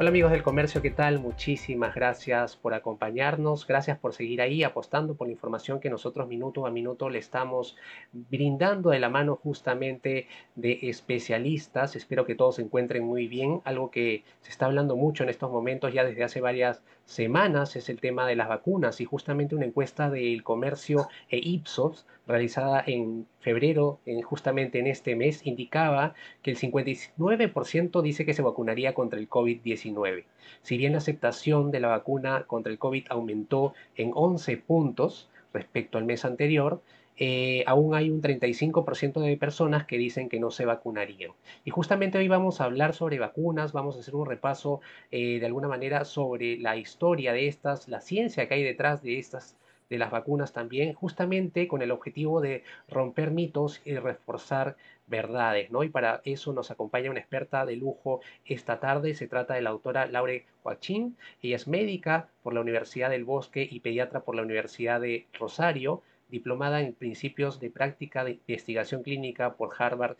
Hola amigos del comercio, ¿qué tal? Muchísimas gracias por acompañarnos, gracias por seguir ahí apostando por la información que nosotros minuto a minuto le estamos brindando de la mano justamente de especialistas. Espero que todos se encuentren muy bien. Algo que se está hablando mucho en estos momentos ya desde hace varias semanas es el tema de las vacunas y justamente una encuesta del comercio e Ipsos realizada en febrero, justamente en este mes, indicaba que el 59% dice que se vacunaría contra el COVID-19. Si bien la aceptación de la vacuna contra el COVID aumentó en 11 puntos respecto al mes anterior, eh, aún hay un 35% de personas que dicen que no se vacunarían. Y justamente hoy vamos a hablar sobre vacunas, vamos a hacer un repaso eh, de alguna manera sobre la historia de estas, la ciencia que hay detrás de estas de las vacunas también, justamente con el objetivo de romper mitos y reforzar verdades, ¿no? Y para eso nos acompaña una experta de lujo esta tarde, se trata de la doctora Laure Joachín, ella es médica por la Universidad del Bosque y pediatra por la Universidad de Rosario, diplomada en principios de práctica de investigación clínica por Harvard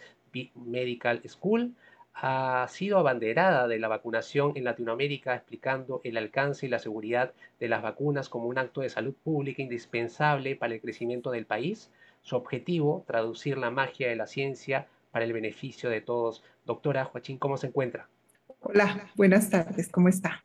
Medical School, ha sido abanderada de la vacunación en Latinoamérica, explicando el alcance y la seguridad de las vacunas como un acto de salud pública indispensable para el crecimiento del país. Su objetivo, traducir la magia de la ciencia para el beneficio de todos. Doctora Joachín, ¿cómo se encuentra? Hola, buenas tardes, ¿cómo está?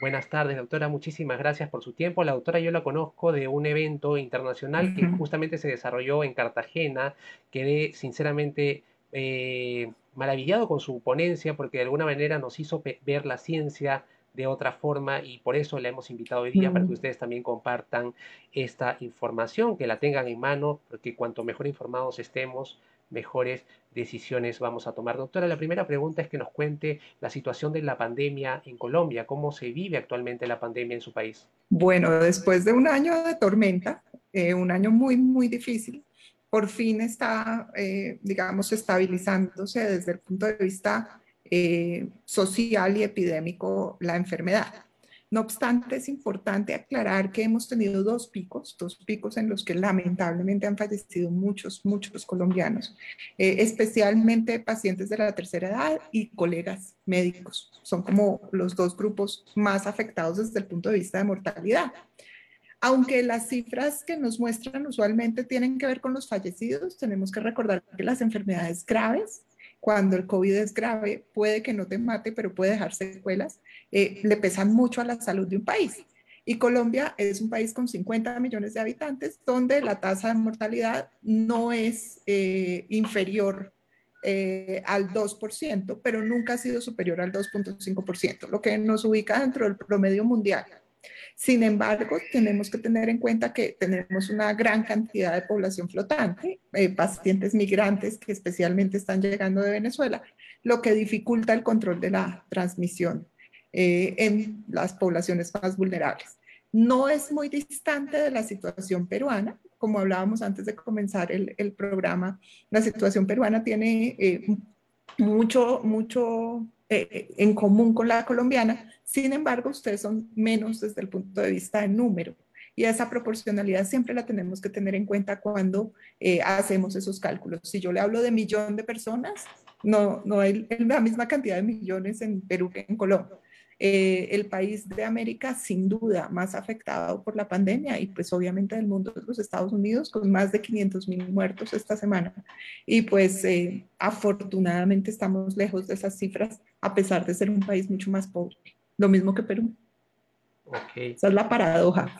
Buenas tardes, doctora. Muchísimas gracias por su tiempo. La doctora yo la conozco de un evento internacional que justamente se desarrolló en Cartagena. Quedé sinceramente eh, maravillado con su ponencia porque de alguna manera nos hizo ver la ciencia de otra forma y por eso la hemos invitado hoy día para que ustedes también compartan esta información, que la tengan en mano, porque cuanto mejor informados estemos, mejores decisiones vamos a tomar. Doctora, la primera pregunta es que nos cuente la situación de la pandemia en Colombia, cómo se vive actualmente la pandemia en su país. Bueno, después de un año de tormenta, eh, un año muy, muy difícil, por fin está, eh, digamos, estabilizándose desde el punto de vista eh, social y epidémico la enfermedad. No obstante, es importante aclarar que hemos tenido dos picos, dos picos en los que lamentablemente han fallecido muchos, muchos colombianos, eh, especialmente pacientes de la tercera edad y colegas médicos. Son como los dos grupos más afectados desde el punto de vista de mortalidad aunque las cifras que nos muestran usualmente tienen que ver con los fallecidos, tenemos que recordar que las enfermedades graves, cuando el COVID es grave, puede que no te mate, pero puede dejar secuelas, eh, le pesan mucho a la salud de un país. Y Colombia es un país con 50 millones de habitantes, donde la tasa de mortalidad no es eh, inferior eh, al 2%, pero nunca ha sido superior al 2.5%, lo que nos ubica dentro del promedio mundial. Sin embargo, tenemos que tener en cuenta que tenemos una gran cantidad de población flotante, eh, pacientes migrantes que especialmente están llegando de Venezuela, lo que dificulta el control de la transmisión eh, en las poblaciones más vulnerables. No es muy distante de la situación peruana, como hablábamos antes de comenzar el, programa, la situación peruana tiene eh, mucho, mucho en común con la colombiana, sin embargo, ustedes son menos desde el punto de vista de número. Y esa proporcionalidad siempre la tenemos que tener en cuenta cuando eh, hacemos esos cálculos. Si yo le hablo de millón de personas, no, no hay la misma cantidad de millones en Perú que en Colombia. Eh, el país de América sin duda más afectado por la pandemia y pues obviamente del mundo de los Estados Unidos con más de 500 mil muertos esta semana. Y pues eh, afortunadamente estamos lejos de esas cifras a pesar de ser un país mucho más pobre. Lo mismo que Perú. Okay. Esa es la paradoja.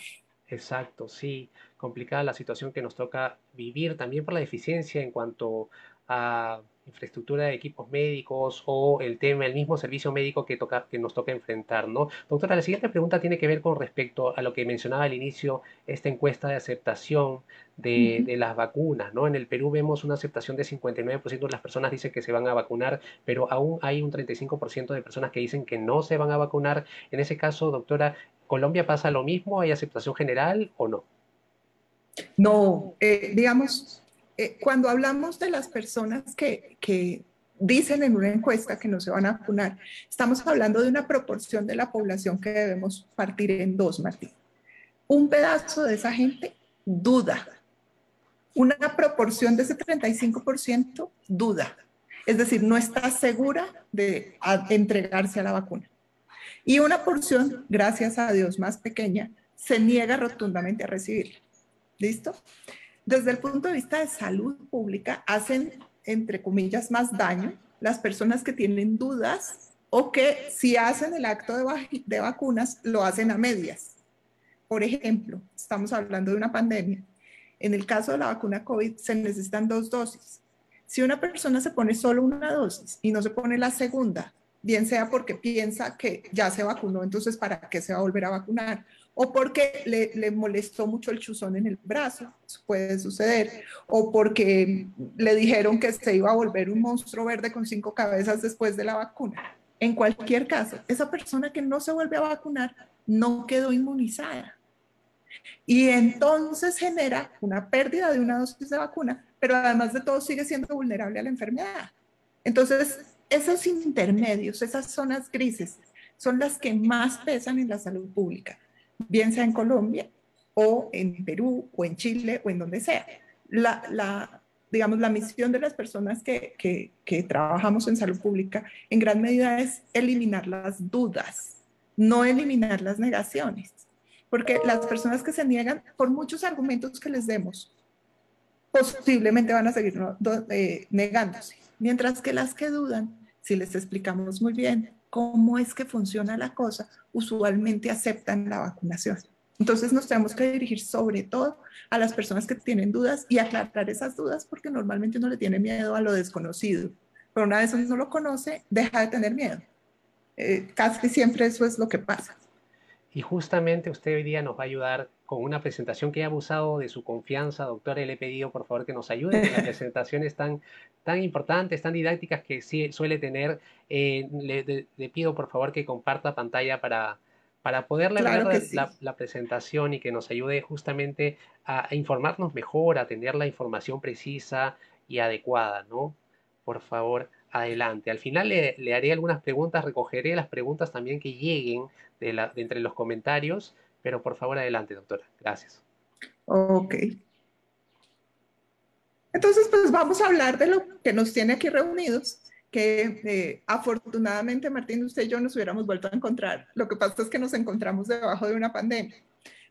Exacto, sí. Complicada la situación que nos toca vivir también por la deficiencia en cuanto a infraestructura de equipos médicos o el tema, el mismo servicio médico que, toca, que nos toca enfrentar, ¿no? Doctora, la siguiente pregunta tiene que ver con respecto a lo que mencionaba al inicio, esta encuesta de aceptación de, de las vacunas, ¿no? En el Perú vemos una aceptación de 59% de las personas dicen que se van a vacunar, pero aún hay un 35% de personas que dicen que no se van a vacunar. En ese caso, doctora, ¿Colombia pasa lo mismo? ¿Hay aceptación general o no? No, eh, digamos, eh, cuando hablamos de las personas que, que dicen en una encuesta que no se van a vacunar, estamos hablando de una proporción de la población que debemos partir en dos, Martín. Un pedazo de esa gente duda. Una proporción de ese 35% duda. Es decir, no está segura de entregarse a la vacuna. Y una porción, gracias a Dios, más pequeña, se niega rotundamente a recibirla. ¿Listo? Desde el punto de vista de salud pública, hacen, entre comillas, más daño las personas que tienen dudas o que si hacen el acto de, vacunas, lo hacen a medias. Por ejemplo, estamos hablando de una pandemia. En el caso de la vacuna COVID se necesitan dos dosis. Si una persona se pone solo una dosis y no se pone la segunda, bien sea porque piensa que ya se vacunó, entonces ¿para qué se va a volver a vacunar? O porque le, molestó mucho el chuzón en el brazo, puede suceder, o porque le dijeron que se iba a volver un monstruo verde con cinco cabezas después de la vacuna. En cualquier caso, esa persona que no se vuelve a vacunar no quedó inmunizada. Y entonces genera una pérdida de una dosis de vacuna, pero además de todo sigue siendo vulnerable a la enfermedad. Entonces, esos intermedios, esas zonas grises, son las que más pesan en la salud pública bien sea en Colombia o en Perú o en Chile o en donde sea. La, digamos, la misión de las personas que, que, que, trabajamos en salud pública en gran medida es eliminar las dudas, no eliminar las negaciones. Porque las personas que se niegan, por muchos argumentos que les demos, posiblemente van a seguir eh, negándose. Mientras que las que dudan, si les explicamos muy bien cómo es que funciona la cosa, usualmente aceptan la vacunación. Entonces nos tenemos que dirigir sobre todo a las personas que tienen dudas y aclarar esas dudas porque normalmente uno le tiene miedo a lo desconocido. Pero una vez uno lo conoce, deja de tener miedo. Eh, casi siempre eso es lo que pasa. Y justamente usted hoy día nos va a ayudar con una presentación que ha abusado de su confianza, doctora, le he pedido por favor que nos ayude con las presentaciones tan, tan importantes, tan didácticas que sí suele tener. Eh, le, pido por favor que comparta pantalla para, para poderle ver la, presentación y que nos ayude justamente a, informarnos mejor, a tener la información precisa y adecuada, ¿no? Por favor, adelante. Al final le, le haré algunas preguntas, recogeré las preguntas también que lleguen de, entre los comentarios, pero por favor adelante, doctora. Gracias. Ok. Entonces, pues vamos a hablar de lo que nos tiene aquí reunidos, que eh, afortunadamente Martín, usted y yo nos hubiéramos vuelto a encontrar. Lo que pasa es que nos encontramos debajo de una pandemia.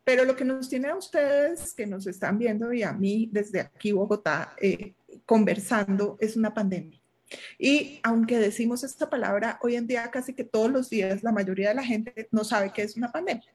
Pero lo que nos tiene a ustedes que nos están viendo y a mí desde aquí, Bogotá, eh, conversando, es una pandemia. Y aunque decimos esta palabra, hoy en día casi que todos los días la mayoría de la gente no sabe qué es una pandemia.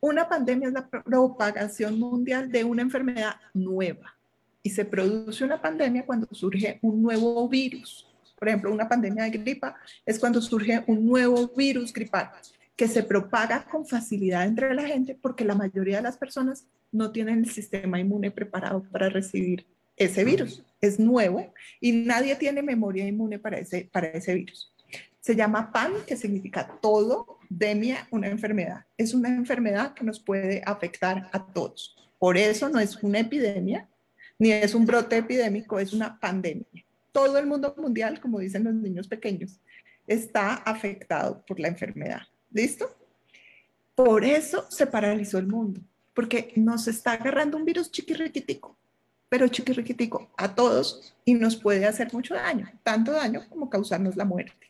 Una pandemia es la propagación mundial de una enfermedad nueva y se produce una pandemia cuando surge un nuevo virus. Por ejemplo, una pandemia de gripa es cuando surge un nuevo virus gripal que se propaga con facilidad entre la gente porque la mayoría de las personas no tienen el sistema inmune preparado para recibir ese virus. Es nuevo y nadie tiene memoria inmune para ese, para ese virus. Se llama PAN, que significa todo, demia, una enfermedad. Es una enfermedad que nos puede afectar a todos. Por eso no es una epidemia, ni es un brote epidémico, es una pandemia. Todo el mundo mundial, como dicen los niños pequeños, está afectado por la enfermedad. ¿Listo? Por eso se paralizó el mundo, porque nos está agarrando un virus chiquirriquitico pero chiquirriquitico a todos y nos puede hacer mucho daño, tanto daño como causarnos la muerte.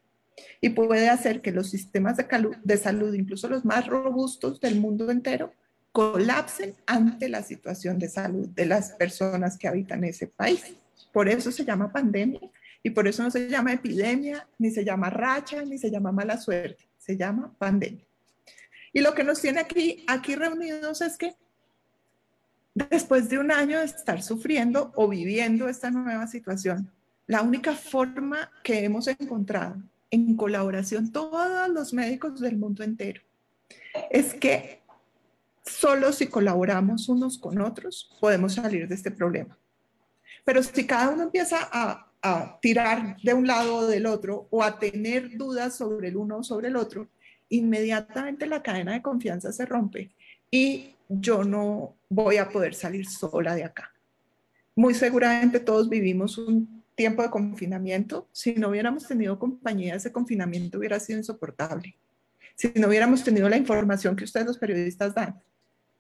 Y puede hacer que los sistemas de, de salud, incluso los más robustos del mundo entero, colapsen ante la situación de salud de las personas que habitan ese país. Por eso se llama pandemia y por eso no se llama epidemia, ni se llama racha, ni se llama mala suerte, se llama pandemia. Y lo que nos tiene aquí, aquí reunidos es que después de un año de estar sufriendo o viviendo esta nueva situación, la única forma que hemos encontrado en colaboración todos los médicos del mundo entero es que solo si colaboramos unos con otros podemos salir de este problema. Pero si cada uno empieza a, tirar de un lado o del otro o a tener dudas sobre el uno o sobre el otro, inmediatamente la cadena de confianza se rompe y yo no voy a poder salir sola de acá. Muy seguramente todos vivimos un tiempo de confinamiento. Si no hubiéramos tenido compañía, ese confinamiento hubiera sido insoportable. Si no hubiéramos tenido la información que ustedes los periodistas dan,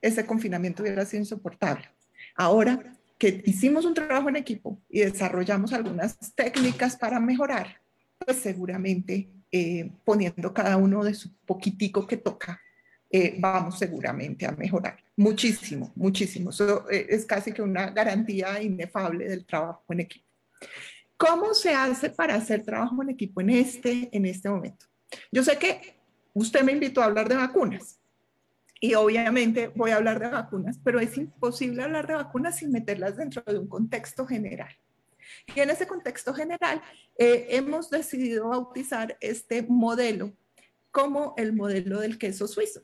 ese confinamiento hubiera sido insoportable. Ahora que hicimos un trabajo en equipo y desarrollamos algunas técnicas para mejorar, pues seguramente eh, poniendo cada uno de su poquitico que toca, eh, vamos seguramente a mejorar. Muchísimo, muchísimo. Eso eh, es casi que una garantía inefable del trabajo en equipo. ¿Cómo se hace para hacer trabajo en equipo en este, en este momento? Yo sé que usted me invitó a hablar de vacunas y obviamente voy a hablar de vacunas, pero es imposible hablar de vacunas sin meterlas dentro de un contexto general. Y en ese contexto general eh, hemos decidido bautizar este modelo como el modelo del queso suizo.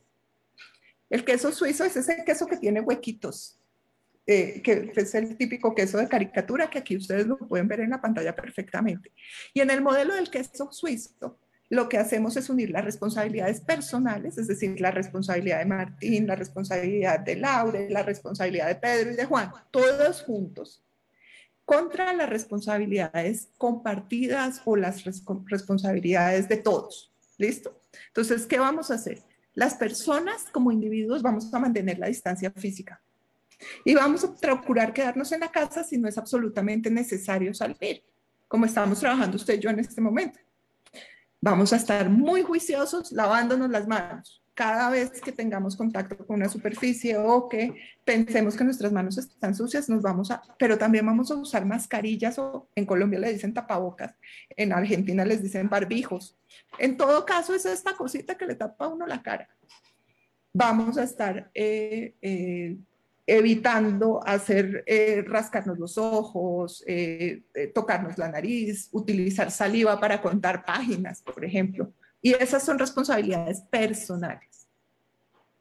El queso suizo es ese queso que tiene huequitos, eh, que es el típico queso de caricatura que aquí ustedes lo pueden ver en la pantalla perfectamente. Y en el modelo del queso suizo, lo que hacemos es unir las responsabilidades personales, es decir, la responsabilidad de Martín, la responsabilidad de Laure, la responsabilidad de Pedro y de Juan, todos juntos, contra las responsabilidades compartidas o las responsabilidades de todos. ¿Listo? Entonces, ¿qué vamos a hacer? Las personas como individuos vamos a mantener la distancia física y vamos a procurar quedarnos en la casa si no es absolutamente necesario salir, como estamos trabajando usted y yo en este momento. Vamos a estar muy juiciosos lavándonos las manos cada vez que tengamos contacto con una superficie o que pensemos que nuestras manos están sucias, nos vamos a, pero también vamos a usar mascarillas o en Colombia le dicen tapabocas, en Argentina les dicen barbijos. En todo caso es esta cosita que le tapa a uno la cara. Vamos a estar eh, eh, evitando hacer eh, rascarnos los ojos, tocarnos la nariz, utilizar saliva para contar páginas, por ejemplo y esas son responsabilidades personales.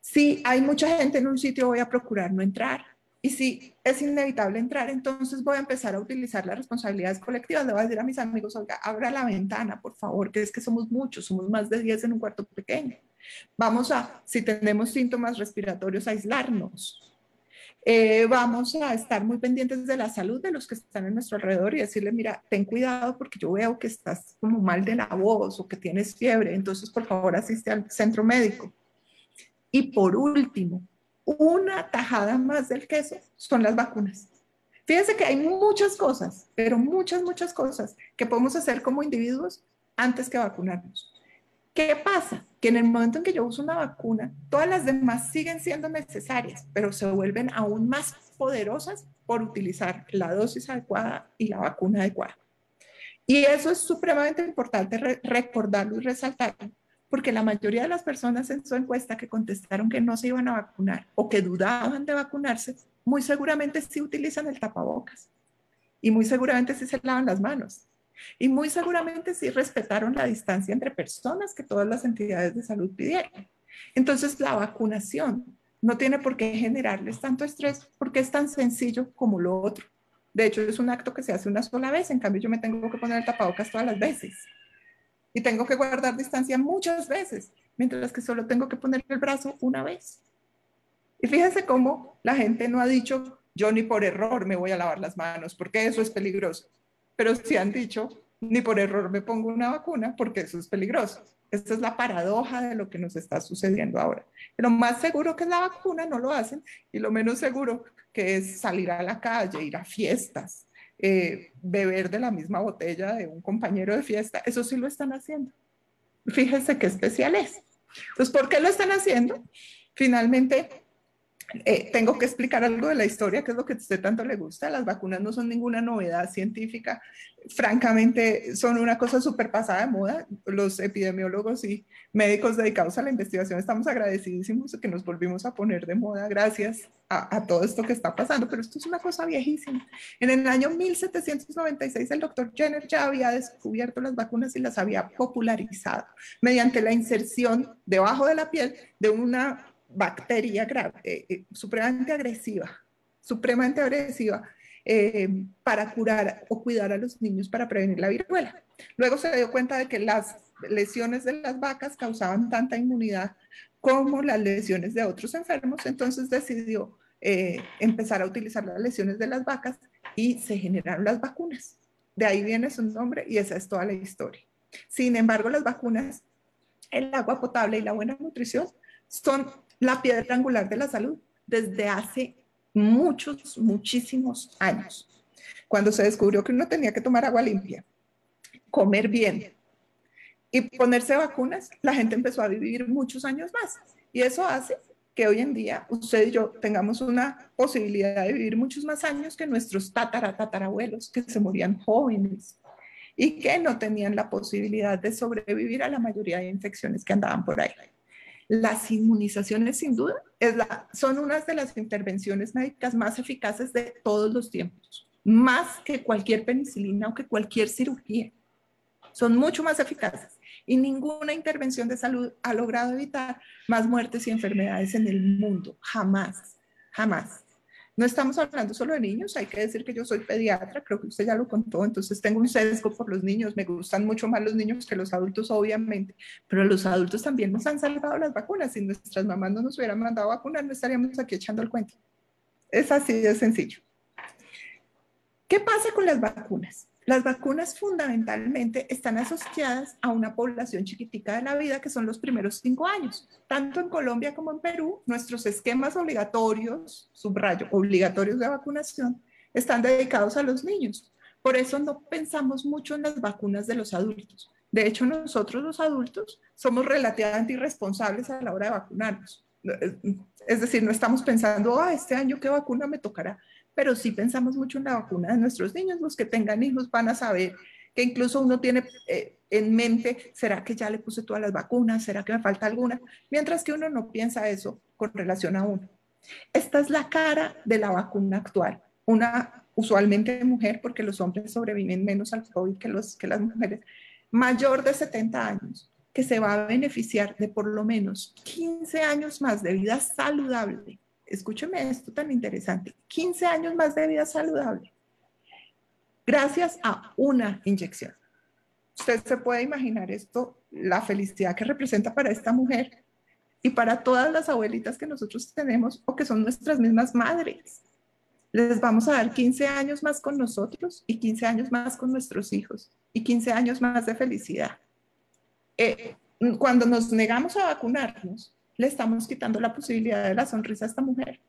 Si hay mucha gente en un sitio, voy a procurar no entrar. Y si es inevitable entrar, entonces voy a empezar a utilizar las responsabilidades colectivas. Le voy a decir a mis amigos, oiga, abra la ventana, por favor, que es que somos muchos, somos más de 10 en un cuarto pequeño. Vamos a, si tenemos síntomas respiratorios, aislarnos. Eh, vamos a estar muy pendientes de la salud de los que están en nuestro alrededor y decirle, mira, ten cuidado porque yo veo que estás como mal de la voz o que tienes fiebre, entonces por favor asiste al centro médico. Y por último, una tajada más del queso son las vacunas. Fíjense que hay muchas cosas, pero muchas, muchas cosas que podemos hacer como individuos antes que vacunarnos. ¿Qué pasa? Que en el momento en que yo uso una vacuna, todas las demás siguen siendo necesarias, pero se vuelven aún más poderosas por utilizar la dosis adecuada y la vacuna adecuada. Y eso es supremamente importante recordarlo y resaltarlo, porque la mayoría de las personas en su encuesta que contestaron que no se iban a vacunar o que dudaban de vacunarse, muy seguramente sí utilizan el tapabocas y muy seguramente sí se lavan las manos y muy seguramente sí respetaron la distancia entre personas que todas las entidades de salud pidieron. Entonces, la vacunación no tiene por qué generarles tanto estrés porque es tan sencillo como lo otro. De hecho, es un acto que se hace una sola vez, en cambio yo me tengo que poner el tapabocas todas las veces. Y tengo que guardar distancia muchas veces, mientras que solo tengo que poner el brazo una vez. Y fíjense cómo la gente no ha dicho, yo ni por error me voy a lavar las manos, porque eso es peligroso pero si han dicho, ni por error me pongo una vacuna porque eso es peligroso. Esta es la paradoja de lo que nos está sucediendo ahora. Lo más seguro que es la vacuna no lo hacen y lo menos seguro que es salir a la calle, ir a fiestas, eh, beber de la misma botella de un compañero de fiesta. Eso sí lo están haciendo. Fíjense qué especial es. Entonces, ¿por qué lo están haciendo? Finalmente, eh, tengo que explicar algo de la historia, que es lo que a usted tanto le gusta. Las vacunas no son ninguna novedad científica. Francamente, son una cosa súper pasada de moda. Los epidemiólogos y médicos dedicados a la investigación estamos agradecidísimos de que nos volvimos a poner de moda gracias a, a, todo esto que está pasando, pero esto es una cosa viejísima. En el año 1796 el doctor Jenner ya había descubierto las vacunas y las había popularizado mediante la inserción debajo de la piel de una bacteria grave, eh, eh, supremamente agresiva, supremamente agresiva, eh, para curar o cuidar a los niños para prevenir la viruela. Luego se dio cuenta de que las lesiones de las vacas causaban tanta inmunidad como las lesiones de otros enfermos, entonces decidió empezar a utilizar las lesiones de las vacas y se generaron las vacunas. De ahí viene su nombre y esa es toda la historia. Sin embargo, las vacunas, el agua potable y la buena nutrición son la piedra angular de la salud desde hace muchos, muchísimos años. Cuando se descubrió que uno tenía que tomar agua limpia, comer bien y ponerse vacunas, la gente empezó a vivir muchos años más. Y eso hace que hoy en día usted y yo tengamos una posibilidad de vivir muchos más años que nuestros tatara, tatarabuelos que se morían jóvenes y que no tenían la posibilidad de sobrevivir a la mayoría de infecciones que andaban por ahí. Las inmunizaciones, sin duda, son unas de las intervenciones médicas más eficaces de todos los tiempos, más que cualquier penicilina o que cualquier cirugía. Son mucho más eficaces y ninguna intervención de salud ha logrado evitar más muertes y enfermedades en el mundo. Jamás, jamás. No estamos hablando solo de niños, hay que decir que yo soy pediatra, creo que usted ya lo contó, entonces tengo un sesgo por los niños, me gustan mucho más los niños que los adultos, obviamente, pero los adultos también nos han salvado las vacunas. Si nuestras mamás no nos hubieran mandado a vacunar, no estaríamos aquí echando el cuento. Es así de sencillo. ¿Qué pasa con las vacunas? Las vacunas fundamentalmente están asociadas a una población chiquitica de la vida que son los primeros cinco años. Tanto en Colombia como en Perú, nuestros esquemas obligatorios, subrayo, obligatorios de vacunación, están dedicados a los niños. Por eso no pensamos mucho en las vacunas de los adultos. De hecho, nosotros los adultos somos relativamente irresponsables a la hora de vacunarnos. Es decir, no estamos pensando, ah, este año qué vacuna me tocará pero sí pensamos mucho en la vacuna de nuestros niños. Los que tengan hijos van a saber que incluso uno tiene eh, en mente, ¿será que ya le puse todas las vacunas? ¿Será que me falta alguna? Mientras que uno no piensa eso con relación a uno. Esta es la cara de la vacuna actual. Una usualmente mujer, porque los hombres sobreviven menos al COVID que, las mujeres, mayor de 70 años, que se va a beneficiar de por lo menos 15 años más de vida saludable escúcheme esto tan interesante, 15 años más de vida saludable, gracias a una inyección. Usted se puede imaginar esto, la felicidad que representa para esta mujer y para todas las abuelitas que nosotros tenemos o que son nuestras mismas madres. Les vamos a dar 15 años más con nosotros y 15 años más con nuestros hijos y 15 años más de felicidad. Eh, cuando nos negamos a vacunarnos, le estamos quitando la posibilidad de la sonrisa a esta mujer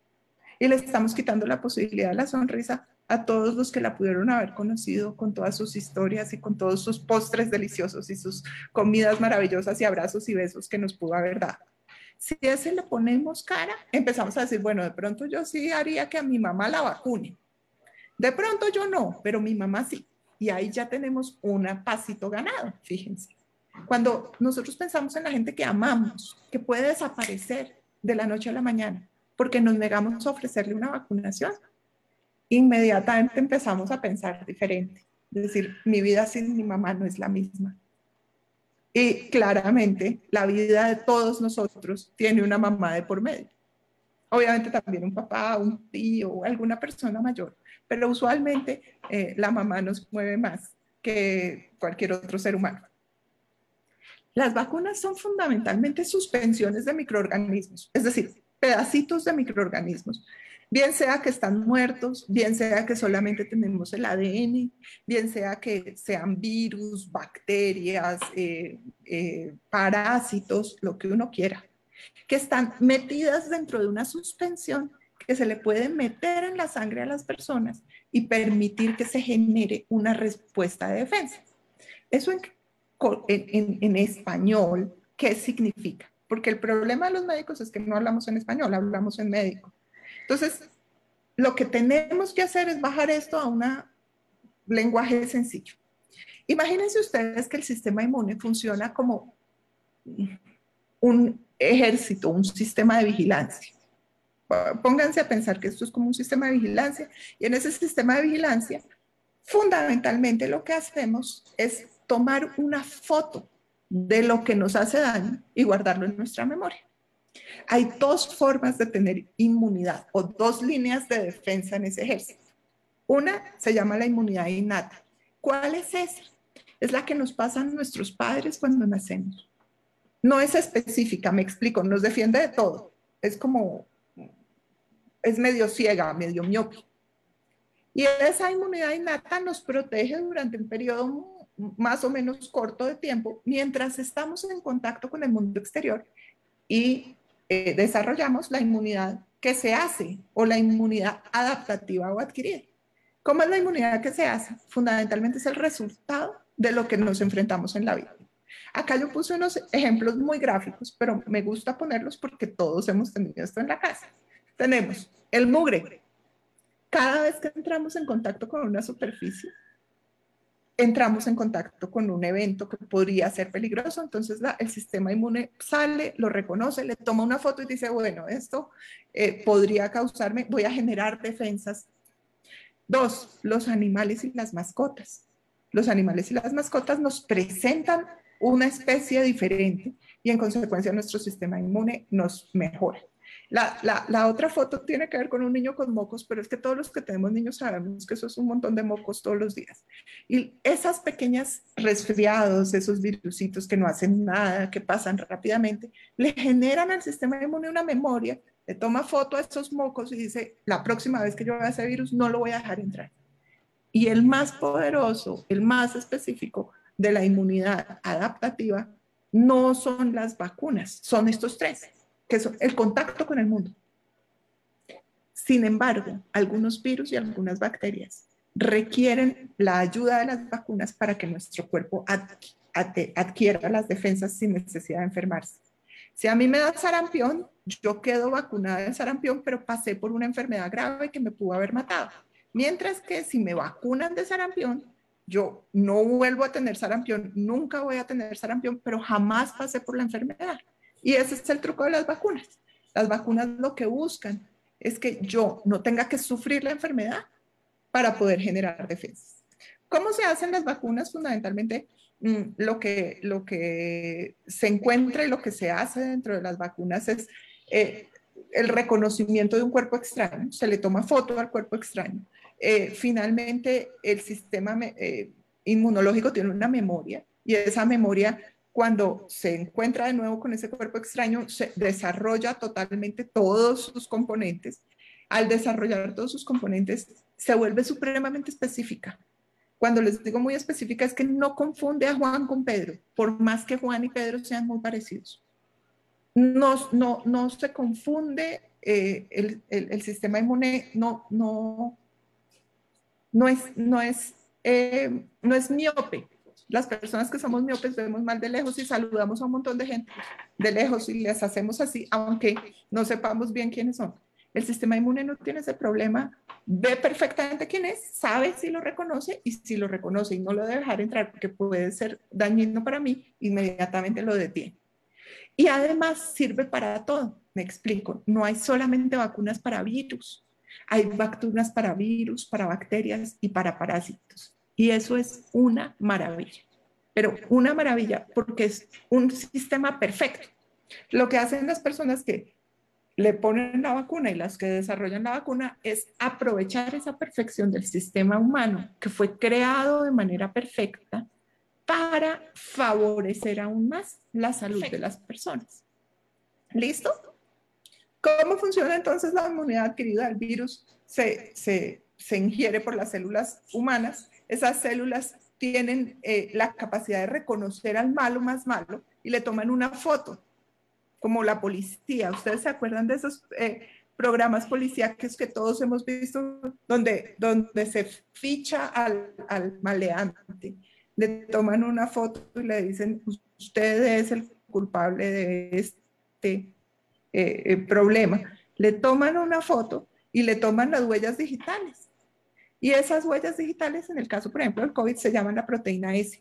y le estamos quitando la posibilidad de la sonrisa a todos los que la pudieron haber conocido con todas sus historias y con todos sus postres deliciosos y sus comidas maravillosas y abrazos y besos que nos pudo haber dado. Si a ese le ponemos cara, empezamos a decir, bueno, de pronto yo sí haría que a mi mamá la vacune. De pronto yo no, pero mi mamá sí. Y ahí ya tenemos un pasito ganado, fíjense. Cuando nosotros pensamos en la gente que amamos, que puede desaparecer de la noche a la mañana, porque nos negamos a ofrecerle una vacunación, inmediatamente empezamos a pensar diferente. Es decir, mi vida sin mi mamá no es la misma. Y claramente la vida de todos nosotros tiene una mamá de por medio. Obviamente también un papá, un tío alguna persona mayor, pero usualmente eh, la mamá nos mueve más que cualquier otro ser humano. Las vacunas son fundamentalmente suspensiones de microorganismos, es decir, pedacitos de microorganismos, bien sea que están muertos, bien sea que solamente tenemos el ADN, bien sea que sean virus, bacterias, eh, eh, parásitos, lo que uno quiera, que están metidas dentro de una suspensión que se le puede meter en la sangre a las personas y permitir que se genere una respuesta de defensa. ¿Eso en en, español qué significa. Porque el problema de los médicos es que no hablamos en español, hablamos en médico. Entonces, lo que tenemos que hacer es bajar esto a un lenguaje sencillo. Imagínense ustedes que el sistema inmune funciona como un ejército, un sistema de vigilancia. Pónganse a pensar que esto es como un sistema de vigilancia y en ese sistema de vigilancia, fundamentalmente lo que hacemos es tomar una foto de lo que nos hace daño y guardarlo en nuestra memoria. Hay dos formas de tener inmunidad o dos líneas de defensa en ese ejército. Una se llama la inmunidad innata. ¿Cuál es esa? Es la que nos pasan nuestros padres cuando nacemos. No es específica, me explico, nos defiende de todo. Es como, es medio ciega, medio miope. Y esa inmunidad innata nos protege durante un periodo más o menos corto de tiempo mientras estamos en contacto con el mundo exterior y eh, desarrollamos la inmunidad que se hace o la inmunidad adaptativa o adquirida. ¿Cómo es la inmunidad que se hace? Fundamentalmente es el resultado de lo que nos enfrentamos en la vida. Acá yo puse unos ejemplos muy gráficos, pero me gusta ponerlos porque todos hemos tenido esto en la casa. Tenemos el mugre. Cada vez que entramos en contacto con una superficie, entramos en contacto con un evento que podría ser peligroso, entonces el sistema inmune sale, lo reconoce, le toma una foto y dice, bueno, esto eh, podría causarme, voy a generar defensas. Dos, los animales y las mascotas. Los animales y las mascotas nos presentan una especie diferente y en consecuencia nuestro sistema inmune nos mejora. La, otra foto tiene que ver con un niño con mocos, pero es que todos los que tenemos niños sabemos que eso es un montón de mocos todos los días. Y esas pequeñas resfriados, esos virusitos que no hacen nada, que pasan rápidamente, le generan al sistema inmune una memoria, le toma foto a esos mocos y dice, la próxima vez que yo vea ese virus no lo voy a dejar entrar. Y el más poderoso, el más específico de la inmunidad adaptativa no son las vacunas, son estos tres que es el contacto con el mundo. Sin embargo, algunos virus y algunas bacterias requieren la ayuda de las vacunas para que nuestro cuerpo adquiera las defensas sin necesidad de enfermarse. Si a mí me da sarampión, yo quedo vacunada de sarampión, pero pasé por una enfermedad grave que me pudo haber matado. Mientras que si me vacunan de sarampión, yo no vuelvo a tener sarampión, nunca voy a tener sarampión, pero jamás pasé por la enfermedad. Y ese es el truco de las vacunas. Las vacunas lo que buscan es que yo no tenga que sufrir la enfermedad para poder generar defensas. ¿Cómo se hacen las vacunas? Fundamentalmente, mm, lo que, lo que se encuentra y lo que se hace dentro de las vacunas es eh, el reconocimiento de un cuerpo extraño, se le toma foto al cuerpo extraño. Eh, finalmente, el sistema eh, inmunológico tiene una memoria y esa memoria cuando se encuentra de nuevo con ese cuerpo extraño, se desarrolla totalmente todos sus componentes. Al desarrollar todos sus componentes, se vuelve supremamente específica. Cuando les digo muy específica es que no confunde a Juan con Pedro, por más que Juan y Pedro sean muy parecidos. No, no, no se confunde eh, el, el, sistema inmune, no, no, no es, no es, eh, no es miope, las personas que somos miopes vemos mal de lejos y saludamos a un montón de gente de lejos y les hacemos así, aunque no sepamos bien quiénes son. El sistema inmune no tiene ese problema, ve perfectamente quién es, sabe si lo reconoce y si lo reconoce y no lo debe dejar entrar porque puede ser dañino para mí, inmediatamente lo detiene. Y además sirve para todo, me explico, no hay solamente vacunas para virus, hay vacunas para virus, para bacterias y para parásitos. Y eso es una maravilla, pero una maravilla porque es un sistema perfecto. Lo que hacen las personas que le ponen la vacuna y las que desarrollan la vacuna es aprovechar esa perfección del sistema humano que fue creado de manera perfecta para favorecer aún más la salud de las personas. ¿Listo? ¿Cómo funciona entonces la inmunidad adquirida? El virus se, se, se ingiere por las células humanas esas células tienen eh, la capacidad de reconocer al malo más malo y le toman una foto, como la policía. ¿Ustedes se acuerdan de esos eh, programas policíacos que todos hemos visto donde, donde se ficha al, al maleante? Le toman una foto y le dicen, usted es el culpable de este eh, problema. Le toman una foto y le toman las huellas digitales. Y esas huellas digitales, en el caso, por ejemplo, del COVID, se llaman la proteína S.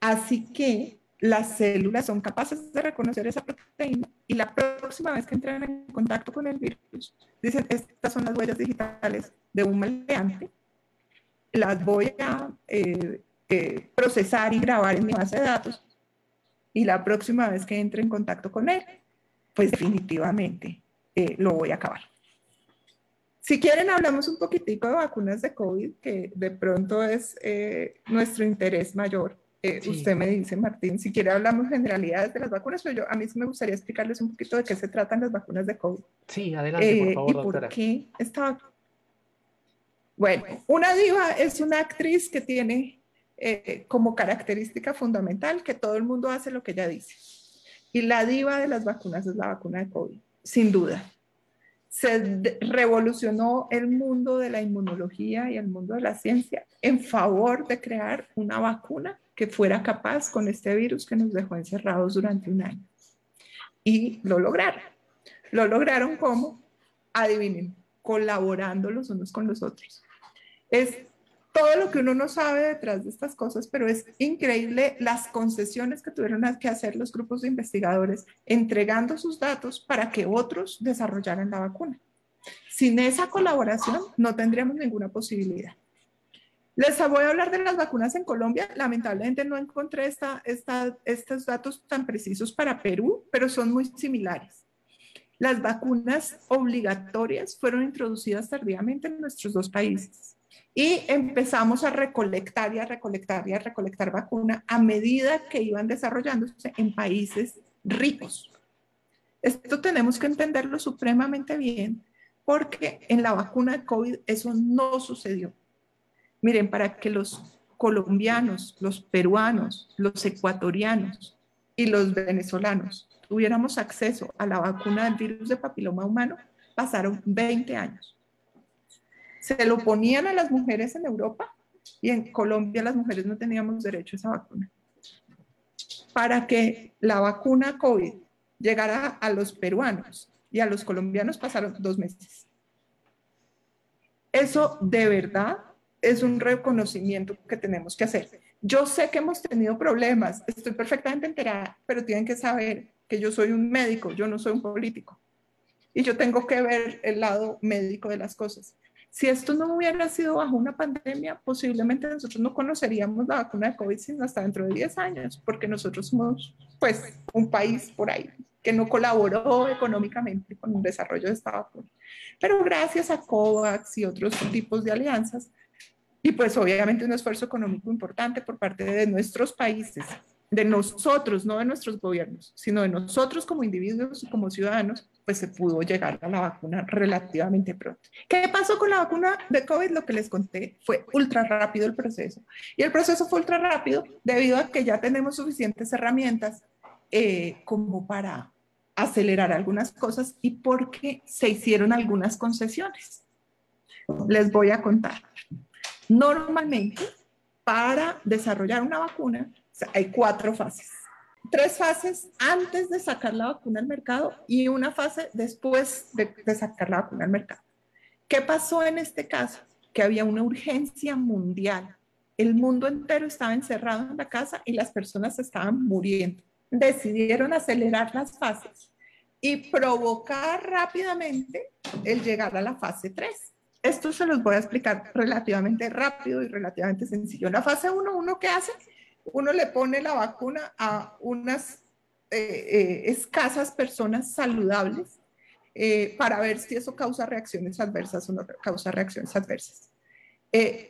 Así que las células son capaces de reconocer esa proteína y la próxima vez que entren en contacto con el virus, dicen, estas son las huellas digitales de un maleante, las voy a eh, eh, procesar y grabar en mi base de datos y la próxima vez que entre en contacto con él, pues definitivamente eh, lo voy a acabar. Si quieren, hablamos un poquitico de vacunas de COVID, que de pronto es nuestro interés mayor. Eh, usted me dice, Martín, si quiere hablamos generalidades de las vacunas, pero yo, a mí sí me gustaría explicarles un poquito de qué se tratan las vacunas de COVID. Sí, adelante, por eh, favor, ¿Y por qué esta Bueno, una diva es una actriz que tiene eh, como característica fundamental que todo el mundo hace lo que ella dice. Y la diva de las vacunas es la vacuna de COVID, sin duda. Se revolucionó el mundo de la inmunología y el mundo de la ciencia en favor de crear una vacuna que fuera capaz con este virus que nos dejó encerrados durante un año. Y lo lograron. Lo lograron como, adivinen, colaborando los unos con los otros. Es todo lo que uno no sabe detrás de estas cosas, pero es increíble las concesiones que tuvieron que hacer los grupos de investigadores entregando sus datos para que otros desarrollaran la vacuna. Sin esa colaboración no tendríamos ninguna posibilidad. Les voy a hablar de las vacunas en Colombia. Lamentablemente no encontré esta, estos datos tan precisos para Perú, pero son muy similares. Las vacunas obligatorias fueron introducidas tardíamente en nuestros dos países y empezamos a recolectar y a recolectar y a recolectar vacuna a medida que iban desarrollándose en países ricos. Esto tenemos que entenderlo supremamente bien porque en la vacuna de COVID eso no sucedió. Miren, para que los colombianos, los peruanos, los ecuatorianos y los venezolanos tuviéramos acceso a la vacuna del virus de papiloma humano, pasaron 20 años. Se lo ponían a las mujeres en Europa y en Colombia las mujeres no teníamos derecho a esa vacuna. Para que la vacuna COVID llegara a los peruanos y a los colombianos pasaron dos meses. Eso de verdad es un reconocimiento que tenemos que hacer. Yo sé que hemos tenido problemas, estoy perfectamente enterada, pero tienen que saber que yo soy un médico, yo no soy un político. Y yo tengo que ver el lado médico de las cosas. Si esto no hubiera sido bajo una pandemia, posiblemente nosotros no conoceríamos la vacuna de COVID sino hasta dentro de 10 años, porque nosotros somos pues un país por ahí que no colaboró económicamente con el desarrollo de esta vacuna. Pero gracias a COVAX y otros tipos de alianzas, y pues obviamente un esfuerzo económico importante por parte de nuestros países, de nosotros, no de nuestros gobiernos, sino de nosotros como individuos y como ciudadanos, pues se pudo llegar a la vacuna relativamente pronto. ¿Qué pasó con la vacuna de COVID? Lo que les conté fue ultra rápido el proceso. Y el proceso fue ultra rápido debido a que ya tenemos suficientes herramientas eh, como para acelerar algunas cosas y porque se hicieron algunas concesiones. Les voy a contar. Normalmente, para desarrollar una vacuna, hay cuatro fases. Tres fases antes de sacar la vacuna al mercado y una fase después de, de sacar la vacuna al mercado. ¿Qué pasó en este caso? Que había una urgencia mundial. El mundo entero estaba encerrado en la casa y las personas estaban muriendo. Decidieron acelerar las fases y provocar rápidamente el llegar a la fase 3 esto se los voy a explicar relativamente rápido y relativamente sencillo. En la fase 1, ¿uno qué hace? Uno le pone la vacuna a unas eh, eh, escasas personas saludables eh, para ver si eso causa reacciones adversas o no causa reacciones adversas.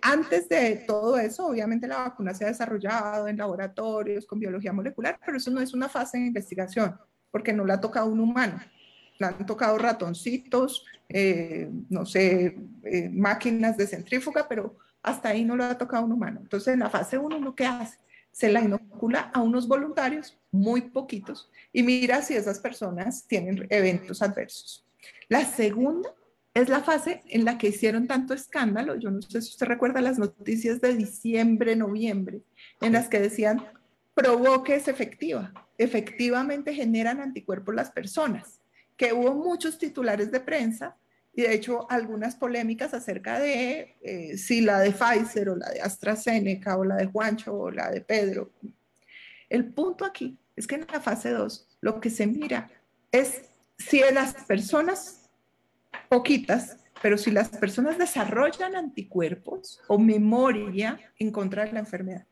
antes de todo eso, obviamente la vacuna se ha desarrollado en laboratorios con biología molecular, pero eso no es una fase de investigación, porque no la ha tocado un humano. La han tocado ratoncitos, no sé, máquinas de centrífuga, pero hasta ahí no lo ha tocado un humano. Entonces, en la fase 1, ¿lo que hace? Se la inocula a unos voluntarios, muy poquitos, y mira si esas personas tienen eventos adversos. La segunda es la fase en la que hicieron tanto escándalo. Yo no sé si usted recuerda las noticias de diciembre, noviembre, en las que decían, provoque es efectiva. Efectivamente generan anticuerpos las personas que hubo muchos titulares de prensa y de hecho algunas polémicas acerca de eh, si la de Pfizer o la de AstraZeneca o la de Juancho o la de Pedro. El punto aquí es que en la fase 2 lo que se mira es si las personas, poquitas, pero si las personas desarrollan anticuerpos o memoria en contra de la enfermedad.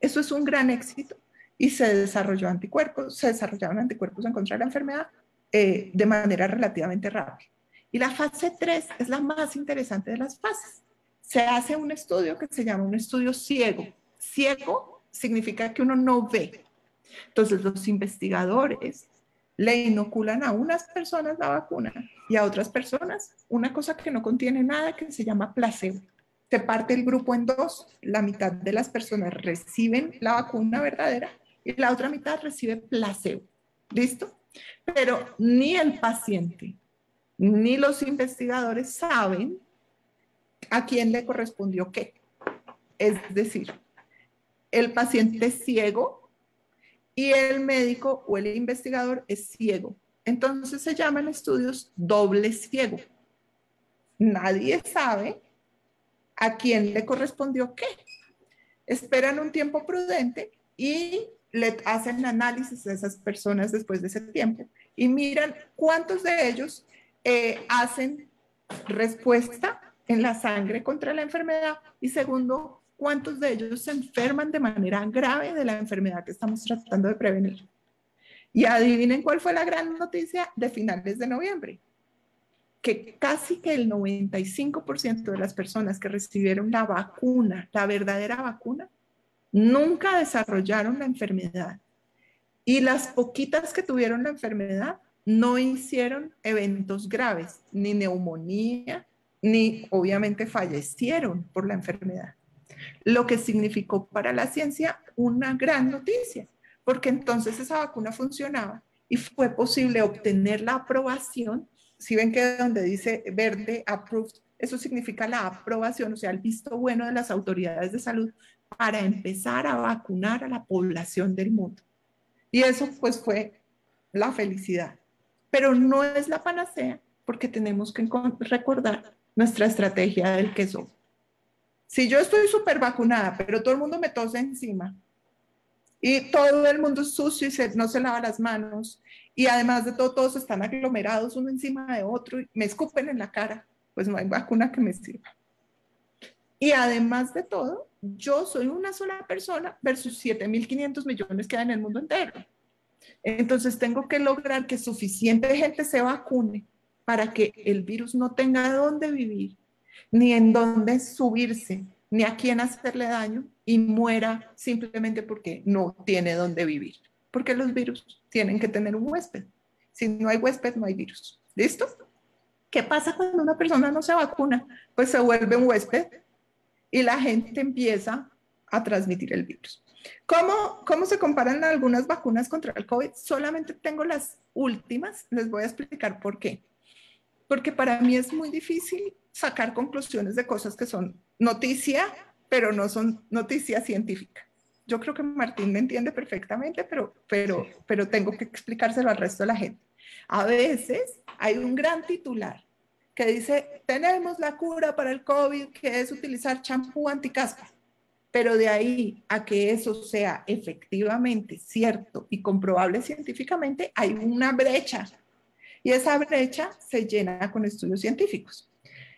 Eso es un gran éxito y se desarrolló anticuerpos, se desarrollaron anticuerpos en contra de la enfermedad eh, de manera relativamente rápida. Y la fase 3 es la más interesante de las fases. Se hace un estudio que se llama un estudio ciego. Ciego significa que uno no ve. Entonces los investigadores le inoculan a unas personas la vacuna y a otras personas una cosa que no contiene nada que se llama placebo. Se parte el grupo en dos, la mitad de las personas reciben la vacuna verdadera y la otra mitad recibe placebo. ¿Listo? Pero ni el paciente ni los investigadores saben a quién le correspondió qué. Es decir, el paciente es ciego y el médico o el investigador es ciego. Entonces se llaman estudios doble ciego. Nadie sabe a quién le correspondió qué. Esperan un tiempo prudente y le hacen análisis a esas personas después de ese tiempo y miran cuántos de ellos eh, hacen respuesta en la sangre contra la enfermedad y segundo, cuántos de ellos se enferman de manera grave de la enfermedad que estamos tratando de prevenir. Y adivinen cuál fue la gran noticia de finales de noviembre, que casi que el 95% de las personas que recibieron la vacuna, la verdadera vacuna, nunca desarrollaron la enfermedad. Y las poquitas que tuvieron la enfermedad no hicieron eventos graves, ni neumonía, ni obviamente fallecieron por la enfermedad. Lo que significó para la ciencia una gran noticia, porque entonces esa vacuna funcionaba y fue posible obtener la aprobación. Si ven que donde dice verde approved, eso significa la aprobación, o sea, el visto bueno de las autoridades de salud para empezar a vacunar a la población del mundo. Y eso pues fue la felicidad pero no es la panacea porque tenemos que recordar nuestra estrategia del queso. Si yo estoy súper vacunada, pero todo el mundo me tose encima y todo el mundo es sucio y no se lava las manos y además de todo todos están aglomerados uno encima de otro y me escupen en la cara, pues no hay vacuna que me sirva. Y además de todo, yo soy una sola persona versus 7.500 millones que hay en el mundo entero. Entonces tengo que lograr que suficiente gente se vacune para que el virus no tenga dónde vivir, ni en dónde subirse, ni a quién hacerle daño y muera simplemente porque no tiene dónde vivir. Porque los virus tienen que tener un huésped. Si no hay huésped, no hay virus. ¿Listo? ¿Qué pasa cuando una persona no se vacuna? Pues se vuelve un huésped y la gente empieza a transmitir el virus. ¿Cómo, ¿Cómo se comparan algunas vacunas contra el COVID? Solamente tengo las últimas, les voy a explicar por qué. Porque para mí es muy difícil sacar conclusiones de cosas que son noticia, pero no son noticia científica. Yo creo que Martín me entiende perfectamente, pero, pero, pero tengo que explicárselo al resto de la gente. A veces hay un gran titular que dice, tenemos la cura para el COVID, que es utilizar champú anticaspa. Pero de ahí a que eso sea efectivamente cierto y comprobable científicamente, hay una brecha. Y esa brecha se llena con estudios científicos.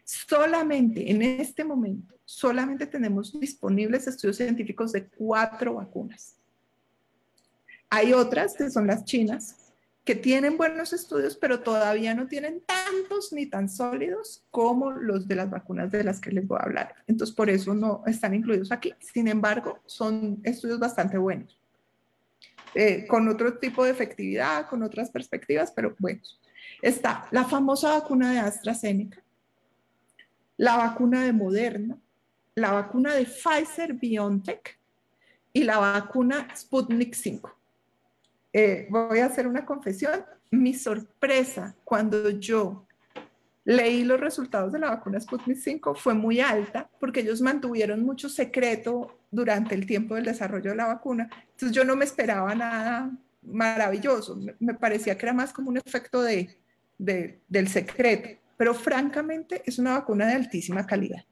Solamente en este momento, solamente tenemos disponibles estudios científicos de cuatro vacunas. Hay otras que son las chinas, que tienen buenos estudios, pero todavía no tienen tantos ni tan sólidos como los de las vacunas de las que les voy a hablar. Entonces, por eso no están incluidos aquí. Sin embargo, son estudios bastante buenos, eh, con otro tipo de efectividad, con otras perspectivas, pero buenos. Está la famosa vacuna de AstraZeneca, la vacuna de Moderna, la vacuna de Pfizer BioNTech y la vacuna Sputnik 5 eh, voy a hacer una confesión. Mi sorpresa cuando yo leí los resultados de la vacuna Sputnik 5 fue muy alta porque ellos mantuvieron mucho secreto durante el tiempo del desarrollo de la vacuna. Entonces yo no me esperaba nada maravilloso. Me, parecía que era más como un efecto de, del secreto. pero francamente es una vacuna de altísima calidad.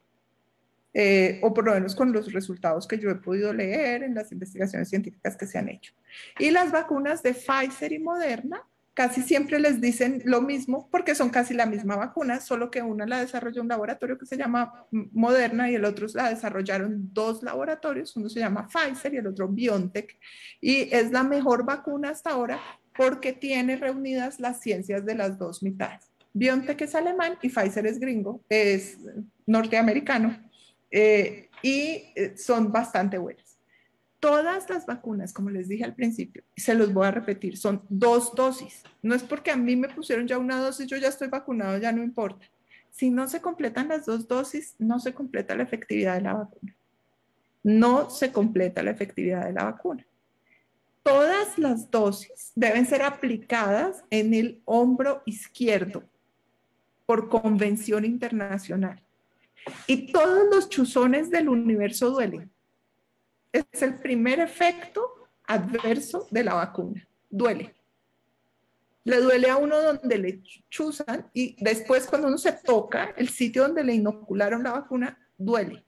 Eh, o por lo menos con los resultados que yo he podido leer en las investigaciones científicas que se han hecho. Y las vacunas de Pfizer y Moderna casi siempre les dicen lo mismo porque son casi la misma vacuna, solo que una la desarrolló un laboratorio que se llama Moderna y el otro la desarrollaron dos laboratorios, uno se llama Pfizer y el otro BioNTech, y es la mejor vacuna hasta ahora porque tiene reunidas las ciencias de las dos mitades. BioNTech es alemán y Pfizer es gringo, es norteamericano eh, y eh, son bastante buenas. Todas las vacunas, como les dije al principio, se los voy a repetir, son dos dosis. No es porque a mí me pusieron ya una dosis, yo ya estoy vacunado, ya no importa. Si no se completan las dos dosis, no se completa la efectividad de la vacuna. No se completa la efectividad de la vacuna. Todas las dosis deben ser aplicadas en el hombro izquierdo por convención internacional. Y todos los chuzones del universo duelen. Es el primer efecto adverso de la vacuna. Duele. Le duele a uno donde le chuzan y después cuando uno se toca el sitio donde le inocularon la vacuna, duele.